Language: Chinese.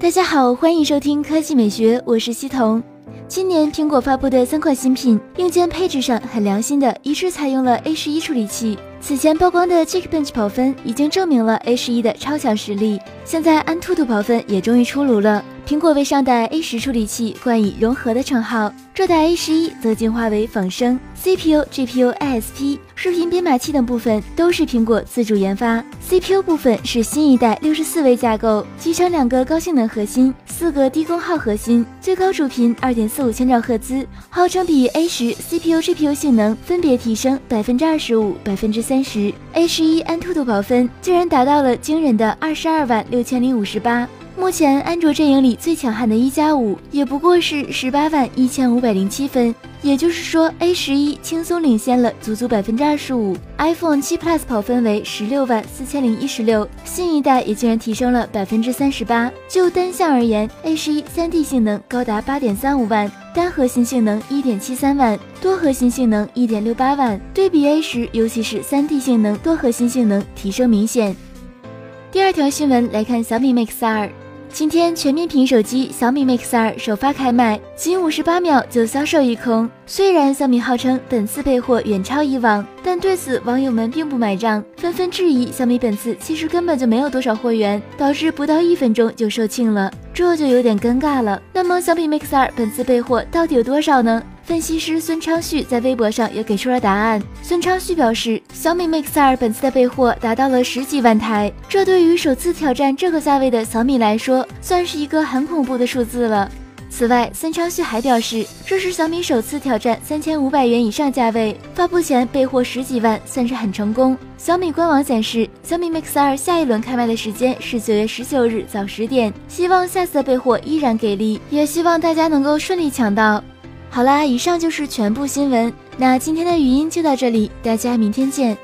大家好，欢迎收听科技美学，我是西彤。今年苹果发布的三款新品，硬件配置上很良心的，一致采用了 A 十一处理器。此前曝光的 Geekbench 跑分已经证明了 A 十一的超强实力，现在安兔兔跑分也终于出炉了。苹果为上代 A 十处理器冠以融合的称号，这代 A 十一则进化为仿生 CPU、GPU、ISP、视频编码器等部分都是苹果自主研发。CPU 部分是新一代六十四位架构，集成两个高性能核心、四个低功耗核心，最高主频二点四五千兆赫兹，号称比 A 十 CPU、GPU 性能分别提升百分之二十五、百分之三十。A 十一安兔兔跑分竟然达到了惊人的二十二万六千零五十八。目前安卓阵营里最强悍的一加五也不过是十八万一千五百零七分，也就是说 A 十一轻松领先了足足百分之二十五。iPhone 七 Plus 跑分为十六万四千零一十六，新一代也竟然提升了百分之三十八。就单项而言，A 十一三 D 性能高达八点三五万，单核心性能一点七三万，多核心性能一点六八万，对比 A 十，尤其是三 D 性能、多核心性能提升明显。第二条新闻来看小米 Mix 二。今天全面屏手机小米 Mix 二首发开卖，仅五十八秒就销售一空。虽然小米号称本次备货远超以往，但对此网友们并不买账，纷纷质疑小米本次其实根本就没有多少货源，导致不到一分钟就售罄了，这就有点尴尬了。那么小米 Mix 二本次备货到底有多少呢？分析师孙昌旭在微博上也给出了答案。孙昌旭表示，小米 Mix 二本次的备货达到了十几万台，这对于首次挑战这个价位的小米来说，算是一个很恐怖的数字了。此外，孙昌旭还表示，这是小米首次挑战三千五百元以上价位，发布前备货十几万，算是很成功。小米官网显示，小米 Mix 二下一轮开卖的时间是九月十九日早十点，希望下次的备货依然给力，也希望大家能够顺利抢到。好啦，以上就是全部新闻。那今天的语音就到这里，大家明天见。